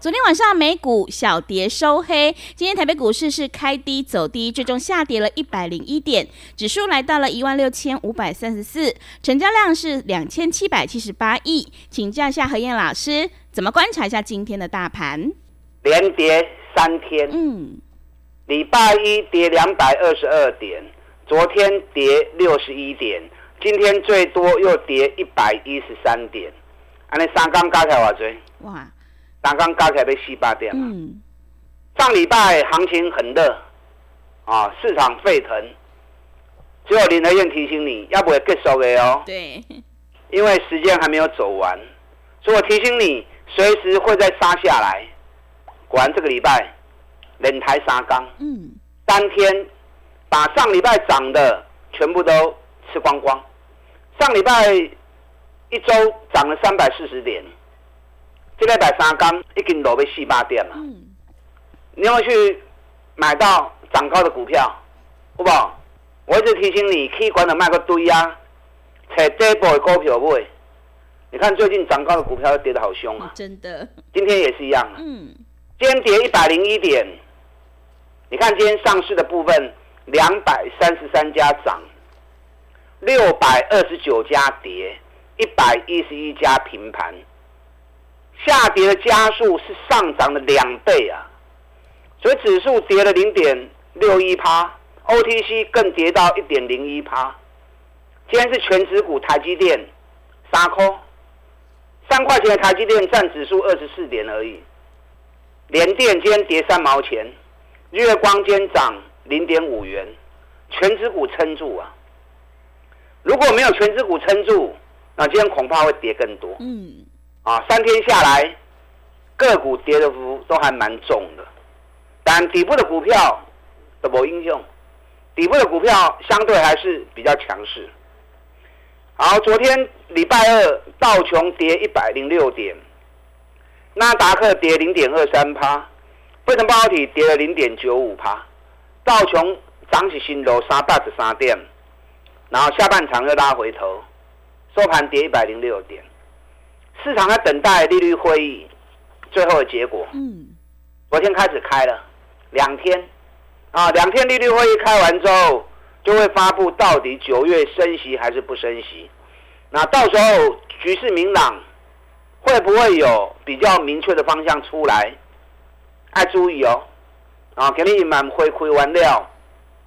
昨天晚上美股小跌收黑，今天台北股市是开低走低，最终下跌了一百零一点，指数来到了一万六千五百三十四，成交量是两千七百七十八亿，请教一下何燕老师。怎么观察一下今天的大盘？连跌三天，嗯，礼拜一跌两百二十二点，昨天跌六十一点，今天最多又跌一百一十三点，安尼三刚加起来多少？哇，三刚加起来被四八点嘛。嗯，上礼拜行情很热，啊，市场沸腾，只有林德燕提醒你要不会更收的哦。对，因为时间还没有走完，所以我提醒你。随时会再杀下来，果然这个礼拜冷台杀缸，嗯，当天把上礼拜涨的全部都吃光光。上礼拜一周涨了三百四十点，这礼拜三缸已经落去四八点了。嗯，你要去买到涨高的股票，好不好？我一直提醒你，可以管的卖个堆啊，找底部的股票买。你看最近涨高的股票跌得好凶啊！真的，今天也是一样。嗯，今天跌一百零一点。你看今天上市的部分，两百三十三家涨，六百二十九家跌，一百一十一家平盘。下跌的加速是上涨的两倍啊！所以指数跌了零点六一趴，OTC 更跌到一点零一趴。今天是全指股台积电三科。三块钱的台积电占指数二十四点而已，联电今天跌三毛钱，月光今天涨零点五元，全指股撑住啊！如果没有全指股撑住，那今天恐怕会跌更多。嗯，啊，三天下来个股跌的幅都还蛮重的，但底部的股票都没应用，底部的股票相对还是比较强势。好，昨天礼拜二道琼跌一百零六点，纳达克跌零点二三趴，费城半导体跌了零点九五趴，道琼涨起新楼三百十三点，然后下半场又拉回头，收盘跌一百零六点，市场在等待利率会议最后的结果。嗯，昨天开始开了两天，啊，两天利率会议开完之后。就会发布到底九月升息还是不升息，那到时候局势明朗，会不会有比较明确的方向出来？要注意哦，啊，给你满回馈完料，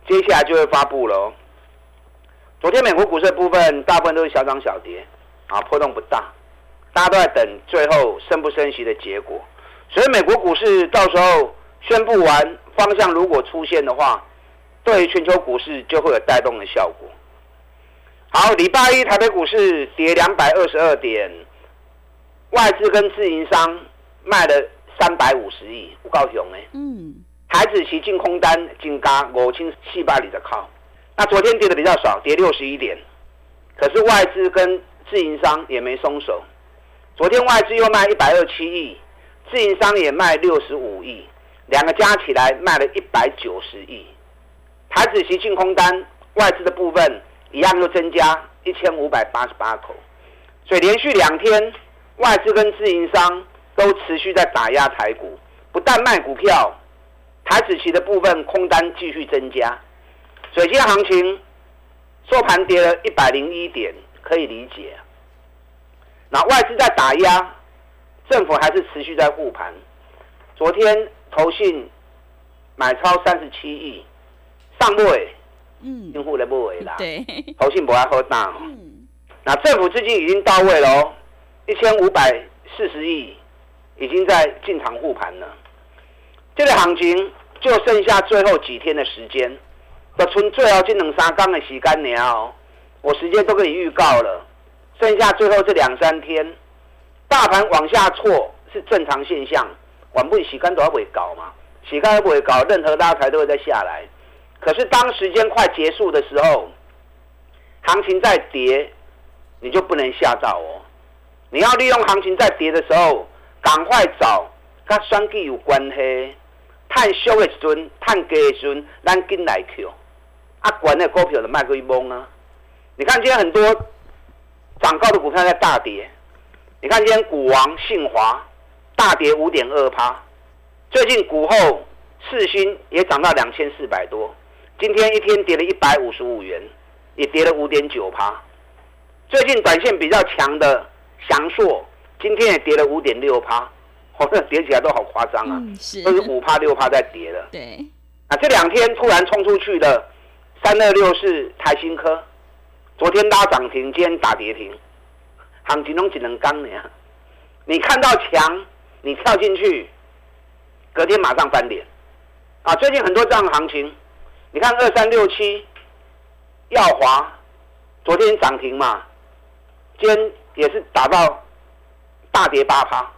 接下来就会发布了。昨天美国股市的部分大部分都是小涨小跌，啊，波动不大，大家都在等最后升不升息的结果。所以美国股市到时候宣布完方向，如果出现的话。对全球股市就会有带动的效果。好，礼拜一台北股市跌两百二十二点，外资跟自营商卖了三百五十亿，不高雄呢。嗯。台子期净空单净加五千七百里的靠。那昨天跌的比较少，跌六十一点，可是外资跟自营商也没松手。昨天外资又卖一百二七亿，自营商也卖六十五亿，两个加起来卖了一百九十亿。台子期净空单外资的部分一样又增加一千五百八十八口，所以连续两天外资跟自营商都持续在打压台股，不但卖股票，台子期的部分空单继续增加，所以今天行情收盘跌了一百零一点，可以理解。那外资在打压，政府还是持续在护盘。昨天投信买超三十七亿。上不位，嗯，用户的不位啦，对，投信不爱喝大，嗯，那政府资金已经到位了哦，一千五百四十亿已经在进场护盘了，这个行情就剩下最后几天的时间，要存最后这两三天的时间了，我时间都给你预告了，剩下最后这两三天，大盘往下挫是正常现象，晚不洗干都要会搞嘛，时间不会搞，任何拉抬都会再下来。可是当时间快结束的时候，行情在跌，你就不能吓到哦。你要利用行情在跌的时候，赶快找跟选举有关系、探修的时阵、探低的时阵，咱进来去。啊，管那股票的卖过一懵啊！你看今天很多涨高的股票在大跌，你看今天股王信华大跌五点二趴，最近股后四星也涨到两千四百多。今天一天跌了一百五十五元，也跌了五点九趴。最近短线比较强的翔硕，今天也跌了五点六趴，好像跌起来都好夸张啊，都是五趴六趴在跌的。对，啊，这两天突然冲出去的三二六是台新科，昨天拉涨停，今天打跌停，行情中只能刚呢。你看到强，你跳进去，隔天马上翻脸。啊，最近很多这样的行情。你看二三六七，耀华，昨天涨停嘛，今天也是打到大跌八趴。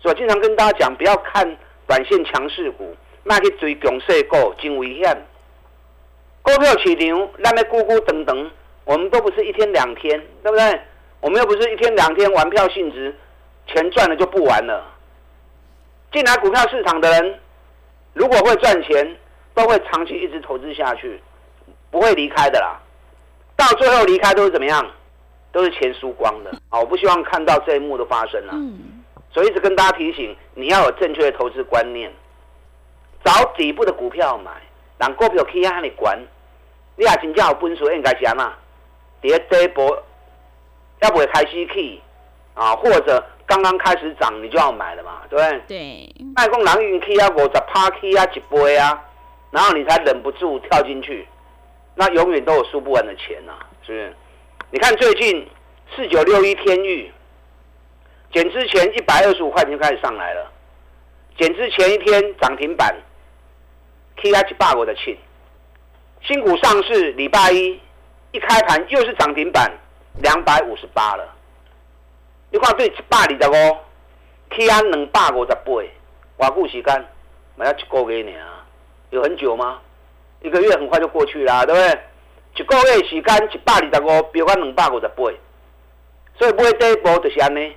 所以经常跟大家讲，不要看短线强势股，那去追强势股，真危险。股票市场那边咕咕等等，我们都不是一天两天，对不对？我们又不是一天两天玩票性质，钱赚了就不玩了。进来股票市场的人，如果会赚钱。都会长期一直投资下去，不会离开的啦。到最后离开都是怎么样？都是钱输光的啊！我不希望看到这一幕的发生啊。所以一直跟大家提醒，你要有正确的投资观念，找底部的股票买，让股票可以让你管。你也真正有本事应该是安那？第一波要不会开始去啊，或者刚刚开始涨，你就要买了嘛，对不对？对。卖讲人运气啊，五十趴起啊，一倍啊。然后你才忍不住跳进去，那永远都有输不完的钱呐，是不是？你看最近四九六一天域减之前一百二十五块钱就开始上来了，减之前一天涨停板，K H 霸我的庆，新股上市礼拜一一开盘又是涨停板两百五十八了，你看对一百二十五，K 安两百五十八，偌久时间，咪要一个月呢。有很久吗？一个月很快就过去啦，对不对？一个月时间一百二十五，比翻两百五十八，所以买第一波就是安尼。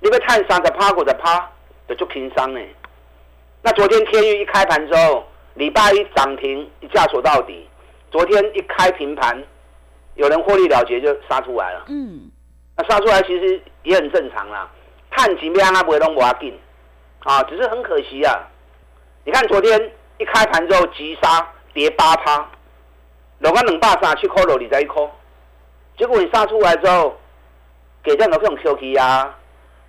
你要赚三十趴五十趴，就足轻松呢。那昨天天域一开盘之后，礼拜一涨停一价锁到底。昨天一开平盘，有人获利了结就杀出来了。嗯，那杀出来其实也很正常啦。探几边他不会弄我紧啊，只是很可惜啊。你看昨天。一开盘之后急杀跌八趴，落个两百三七块落二十一块，结果你杀出来之后，给这样的这种 QK 啊，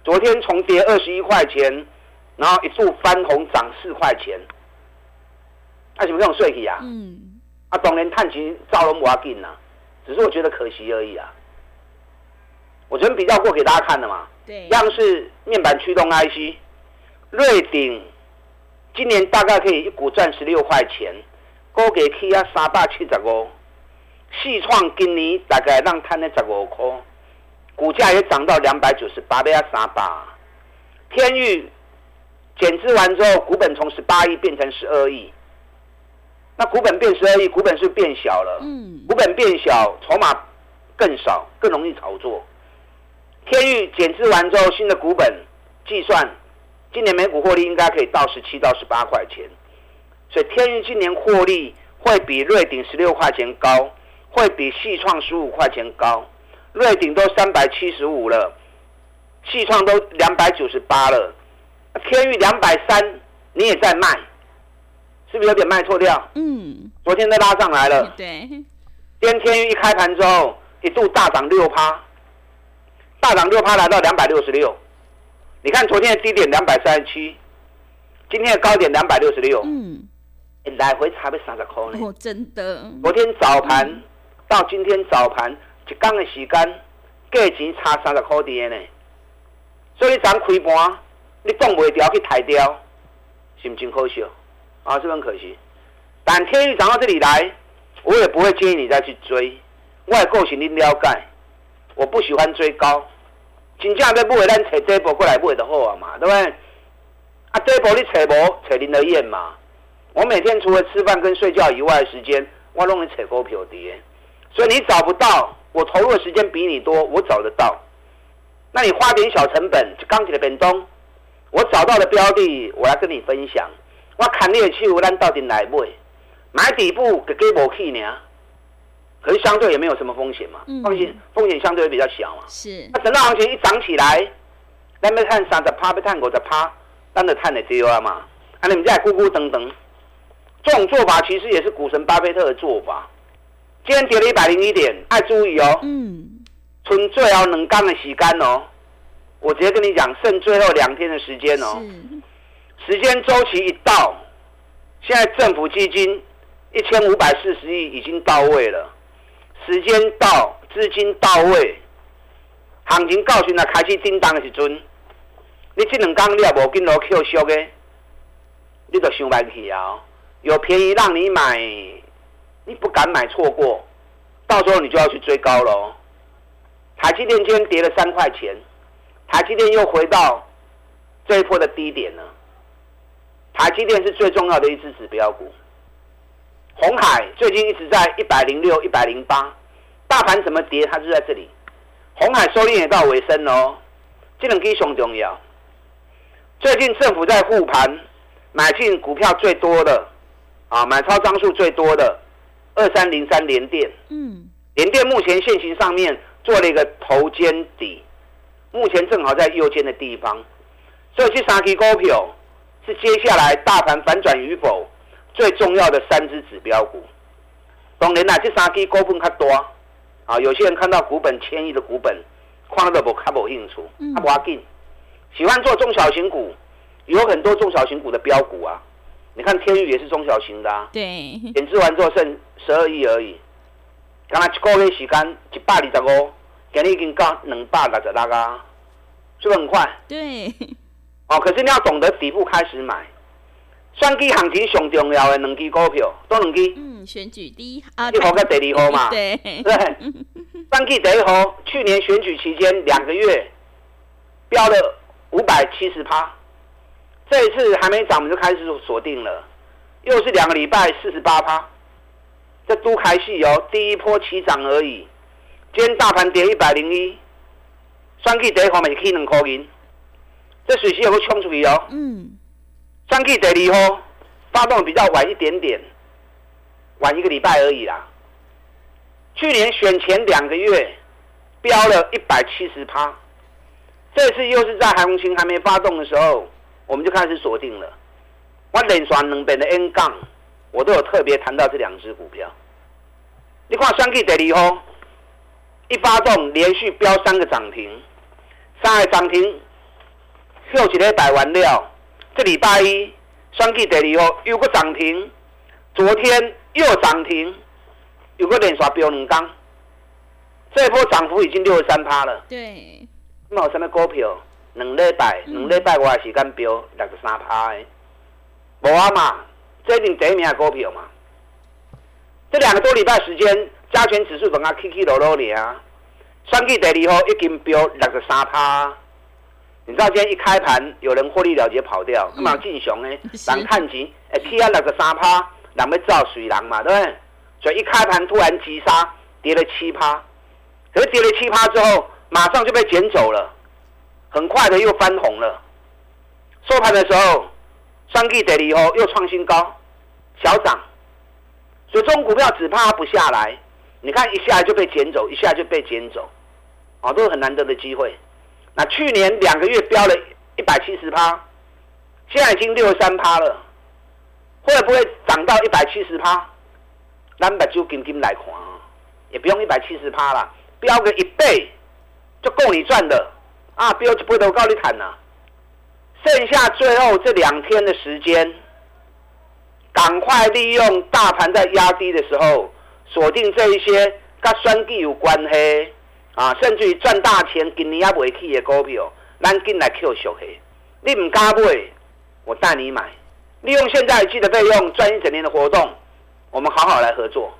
昨天重跌二十一块钱，然后一度翻红涨四块钱，那什么这种税体啊？嗯，啊，当然探钱造龙不要紧呐，只是我觉得可惜而已啊。我昨天比较过给大家看的嘛，对，样式面板驱动 IC，瑞鼎。今年大概可以一股赚十六块钱，高给起啊三百七十五，细创今年大概让摊了十五块，股价也涨到两百九十八，倍啊三百。天域减资完之后，股本从十八亿变成十二亿，那股本变十二亿，股本是变小了，嗯，股本变小，筹码更少，更容易炒作。天域减资完之后，新的股本计算。今年每股获利应该可以到十七到十八块钱，所以天域今年获利会比瑞鼎十六块钱高，会比细创十五块钱高。瑞鼎都三百七十五了，细创都两百九十八了，天域两百三，你也在卖，是不是有点卖错掉？嗯，昨天都拉上来了。对，今天一开盘之后一度大涨六趴，大涨六趴来到两百六十六。你看昨天的低点两百三十七，今天的高点两百六十六，嗯，来回差不三十块呢。哦，真的。昨天早盘到今天早盘一天的时间，价钱差三十块的呢。所以咱开盘，你挡袂掉去抬掉，是不真可惜啊？是不很可惜。但天宇涨到这里来，我也不会建议你再去追。外购型你了解，我不喜欢追高。真正要买，咱找这波过来买就好啊嘛，对不对？啊，这波你找无，找林德燕嘛。我每天除了吃饭跟睡觉以外的时间，我拢去找股票跌。所以你找不到，我投入的时间比你多，我找得到。那你花点小成本，就钢铁的本东，我找到了标的，我来跟你分享。我砍你的手，咱到底来买？买底部给给无去呢？可是相对也没有什么风险嘛，风险风险相对比较小嘛。是。那等到行情一涨起来，咱要看三十趴，要看五十趴，咱就看的对啊嘛。啊，你们在咕咕等等，这种做法其实也是股神巴菲特的做法。今天跌了一百零一点，爱注意哦。嗯。存最后两天的时间哦，我直接跟你讲，剩最后两天的时间哦。时间周期一到，现在政府基金一千五百四十亿已经到位了。时间到，资金到位，行情告讯了，开始震荡的时阵，你这两天你也无跟落 Q 缩的，你就想买起啊！有便宜让你买，你不敢买，错过，到时候你就要去追高喽。台积电今天跌了三块钱，台积电又回到这一波的低点了。台积电是最重要的一只指标股。红海最近一直在一百零六、一百零八，大盘怎么跌，它就在这里。红海收敛也到尾声喽，这两基熊重要。最近政府在护盘，买进股票最多的啊，买超张数最多的二三零三联电。嗯，联电目前现行上面做了一个头肩底，目前正好在右肩的地方，所以这三支股票是接下来大盘反转与否。最重要的三只指标股，当然啦，这三支股份较多啊。有些人看到股本千亿的股本，看到不看不兴趣，他不要紧。喜欢做中小型股，有很多中小型股的标股啊。你看天宇也是中小型的啊。对。减资完之后剩十二亿而已，刚才一个月时间一百二十五，今日已经到两百六十六啊，是不是很快？对。哦，可是你要懂得底部开始买。选举行情上重要的两支股票，多两支。嗯，选举第一啊，一号跟第二号嘛。对。对。选举第一号，去年选举期间两个月飙了五百七十趴，这一次还没涨，我们就开始锁定了，又是两个礼拜四十八趴。这都开戏哦，第一波起涨而已。今天大盘跌一百零一，选举第一号咪起两块银，这随时有个冲出去哦。嗯。上季第二号发动比较晚一点点，晚一个礼拜而已啦。去年选前两个月飙了一百七十趴，这次又是在韩红星还没发动的时候，我们就开始锁定了。我连刷两边的 N 杠，我都有特别谈到这两只股票。你看上季第二号一发动，连续飙三个涨停，三个涨停，又一个百完了。这礼拜一，双 K 第二号又个涨停，昨天又涨停，有个连续飙两刚，这一波涨幅已经六十三趴了。对，那有什么股票？两礼拜，两礼拜我的时间飙六十三趴的，无啊嘛，这一定第一名的股票嘛。这两个多礼拜时间，加权指数等下起起落落的啊，双 K 第二号已经飙六十三趴。你知道今天一开盘有人获利了结跑掉，干嘛进熊呢？人看钱，哎，P 啊那个三趴，人要造水狼嘛，对不对？所以一开盘突然急杀，跌了七趴，可是跌了七趴之后，马上就被捡走了，很快的又翻红了。收盘的时候，三 K 跌了以后又创新高，小涨。所以这种股票只怕它不下来，你看一下就被捡走，一下就被捡走，啊，都是很难得的机会。那去年两个月飙了一百七十趴，现在已经六十三趴了，会不会涨到一百七十趴？咱把就金金来看啊，也不用一百七十趴了，飙个一倍就够你赚的啊！飙就不都高你谈了。剩下最后这两天的时间，赶快利用大盘在压低的时候，锁定这一些跟双计有关系。啊，甚至于赚大钱，今年也未去的股票，咱进来 Q 熟黑。你唔敢买，我带你买。利用现在记得费用赚一整年的活动，我们好好来合作，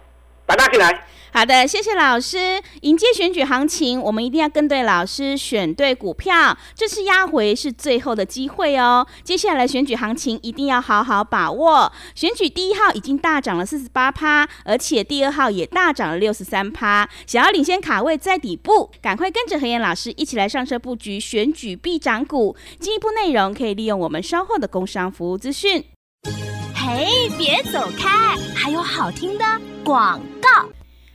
把它进来。好的，谢谢老师。迎接选举行情，我们一定要跟对老师，选对股票。这次压回是最后的机会哦。接下来选举行情一定要好好把握。选举第一号已经大涨了四十八趴，而且第二号也大涨了六十三趴。想要领先卡位在底部，赶快跟着何燕老师一起来上车布局选举必涨股。进一步内容可以利用我们稍后的工商服务资讯。哎，别走开，还有好听的广告。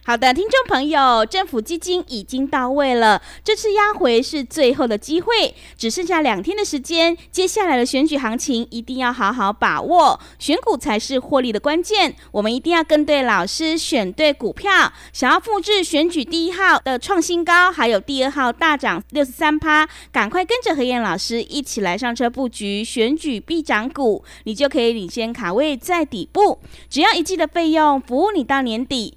好的，听众朋友，政府基金已经到位了，这次压回是最后的机会，只剩下两天的时间，接下来的选举行情一定要好好把握，选股才是获利的关键，我们一定要跟对老师，选对股票。想要复制选举第一号的创新高，还有第二号大涨六十三趴，赶快跟着何燕老师一起来上车布局选举必涨股，你就可以领先卡位在底部，只要一季的费用，服务你到年底。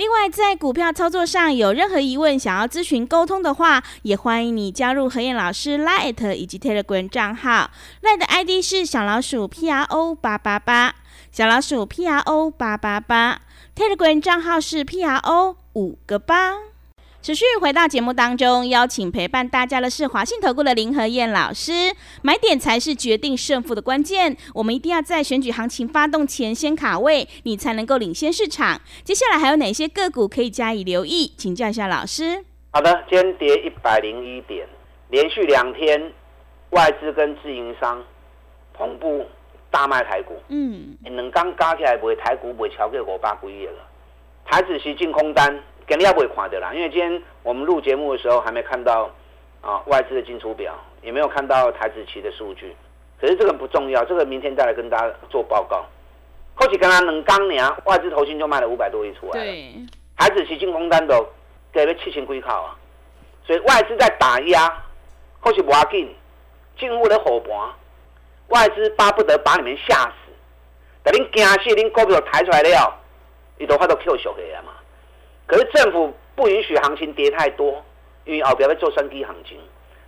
另外，在股票操作上有任何疑问，想要咨询沟通的话，也欢迎你加入何燕老师 Light 以及 Telegram 账号。Light 的 ID 是小老鼠 P R O 八八八，小老鼠 P R O 八八八。Telegram 账号是 P R O 五个八。持续回到节目当中，邀请陪伴大家的是华信投顾的林和燕老师。买点才是决定胜负的关键，我们一定要在选举行情发动前先卡位，你才能够领先市场。接下来还有哪些个股可以加以留意？请教一下老师。好的，今天跌一百零一点，连续两天外资跟自营商同步大卖台股。嗯，两刚加起来卖台股卖超过五百几亿了，台子是净空单。肯定要不会垮的啦，因为今天我们录节目的时候还没看到啊外资的进出表，也没有看到台子期的数据。可是这个不重要，这个明天再来跟大家做报告。后期刚刚能刚年外资投信就卖了五百多亿出来了，台子期进攻单都给了七千几口啊，所以外资在打压，后期不要紧，进入了火盘，外资巴不得把你们吓死，等您惊死，您股票抬出来了，你都发到 Q 小去了嘛。可是政府不允许行情跌太多，因为后边要做升低行情，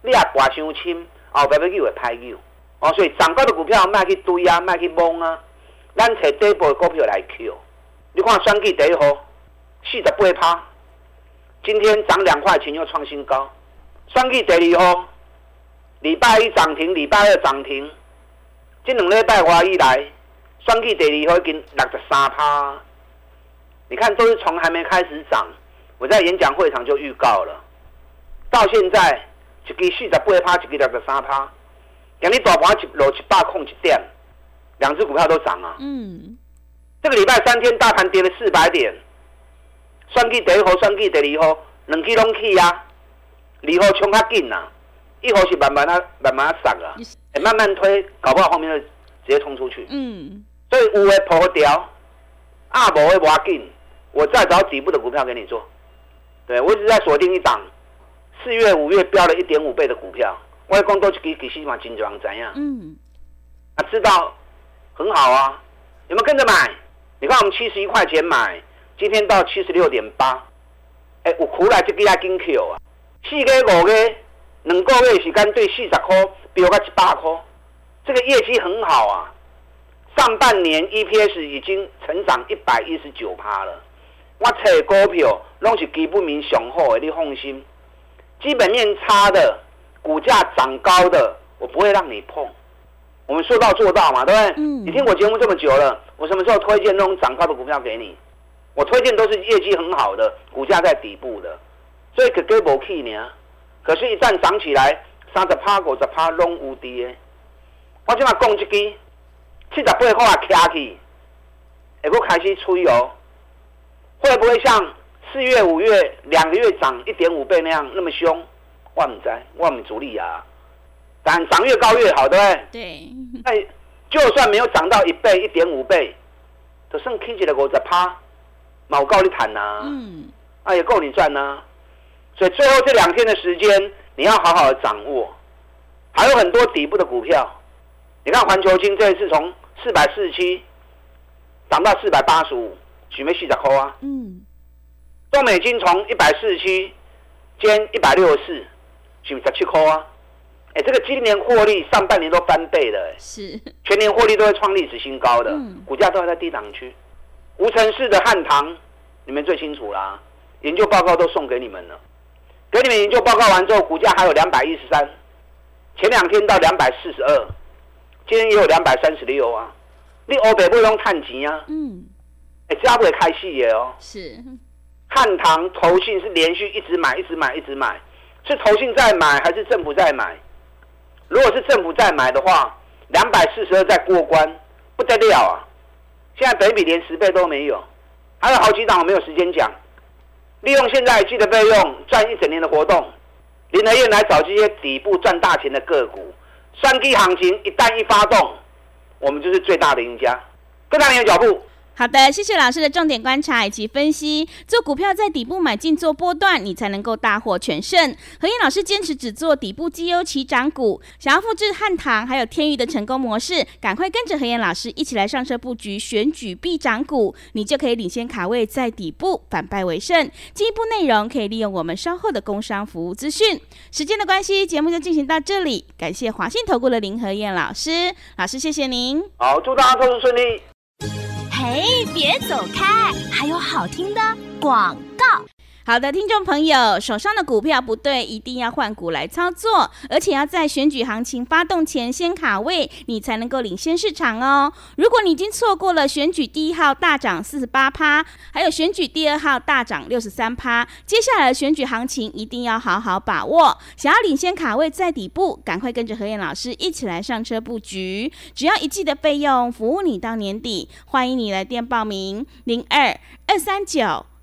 你也挂伤轻，后边要又会拍又，哦，所以涨高的股票卖去堆啊，卖去蒙啊，咱找底部的股票来 Q。你看双季第一号四十八趴，今天涨两块钱又创新高。双季第二号礼拜一涨停，礼拜二涨停，这两礼拜话以来，双季第二号已经六十三趴。你看，都是从还没开始涨，我在演讲会场就预告了，到现在一支四十八趴，一支六十三趴，今日大盘一落一百空一点，两只股票都涨啊。嗯，这个礼拜三天大盘跌了四百点，算计第一号，算计第二号，两支拢去啊，二号冲较紧呐，一号是慢慢啊慢慢啊上啊，慢慢推，搞不好后面就直接冲出去。嗯，所以有的破掉，啊无的挖紧。我再找底部的股票给你做，对我一直在锁定一档，四月五月飙了一点五倍的股票，外公都去给给西马金装怎样？嗯，啊，知道很好啊，有没有跟着买？你看我们七十一块钱买，今天到七十六点八，哎，我苦来就给他金 Q 啊，四个五个两个月时间对四十块飙到一百块，这个业绩很好啊，上半年 EPS 已经成长一百一十九趴了。我找股票拢是基本面上好的，你放心。基本面差的、股价涨高的，我不会让你碰。我们说到做到嘛，对不对？嗯。你听我节目这么久了，我什么时候推荐那种涨高的股票给你？我推荐都是业绩很好的，股价在底部的，所以可给无去呢。可是，一旦涨起来，三十趴、五十趴拢无敌的。我今嘛讲一支，七十八块啊，卡起，会够开始吹哦。会不会像四月、五月两个月涨一点五倍那样那么凶？万灾万米主力啊！但涨越高越好，对不对？对。那就算没有涨到一倍、一点五倍，就剩 K 起的五十趴，毛高你谈呐。嗯。啊，也够你赚呢。所以最后这两天的时间，你要好好的掌握。还有很多底部的股票，你看环球金这一次从四百四十七涨到四百八十五，许没细仔扣啊？嗯。中美金从一百四十七兼一百六十四，许十七扣啊？哎，这个今年获利上半年都翻倍了，是全年获利都会创历史新高。的嗯股价都还在低档区。无尘市的汉唐，你们最清楚啦。研究报告都送给你们了，给你们研究报告完之后，股价还有两百一十三，前两天到两百四十二，今天也有两百三十六啊。你欧北不用探钱啊？嗯，哎，这不会开戏耶哦。是汉唐投信是连续一直买，一直买，一直买，是投信在买还是政府在买？如果是政府在买的话，两百四十二再过关，不得了啊！现在北比连十倍都没有，还有好几档我没有时间讲。利用现在记的费用赚一整年的活动，林和燕来找这些底部赚大钱的个股，三 K 行情一旦一发动，我们就是最大的赢家。跟上你的脚步。好的，谢谢老师的重点观察以及分析。做股票在底部买进做波段，你才能够大获全胜。何燕老师坚持只做底部绩优起涨股，想要复制汉唐还有天宇的成功模式，赶快跟着何燕老师一起来上车布局选举必涨股，你就可以领先卡位在底部反败为胜。进一步内容可以利用我们稍后的工商服务资讯。时间的关系，节目就进行到这里。感谢华信投顾的林何燕老师，老师谢谢您。好，祝大家投资顺利。嘿，别走开！还有好听的广告。好的，听众朋友，手上的股票不对，一定要换股来操作，而且要在选举行情发动前先卡位，你才能够领先市场哦。如果你已经错过了选举第一号大涨四十八趴，还有选举第二号大涨六十三趴，接下来的选举行情一定要好好把握。想要领先卡位在底部，赶快跟着何燕老师一起来上车布局，只要一季的费用，服务你到年底。欢迎你来电报名零二二三九。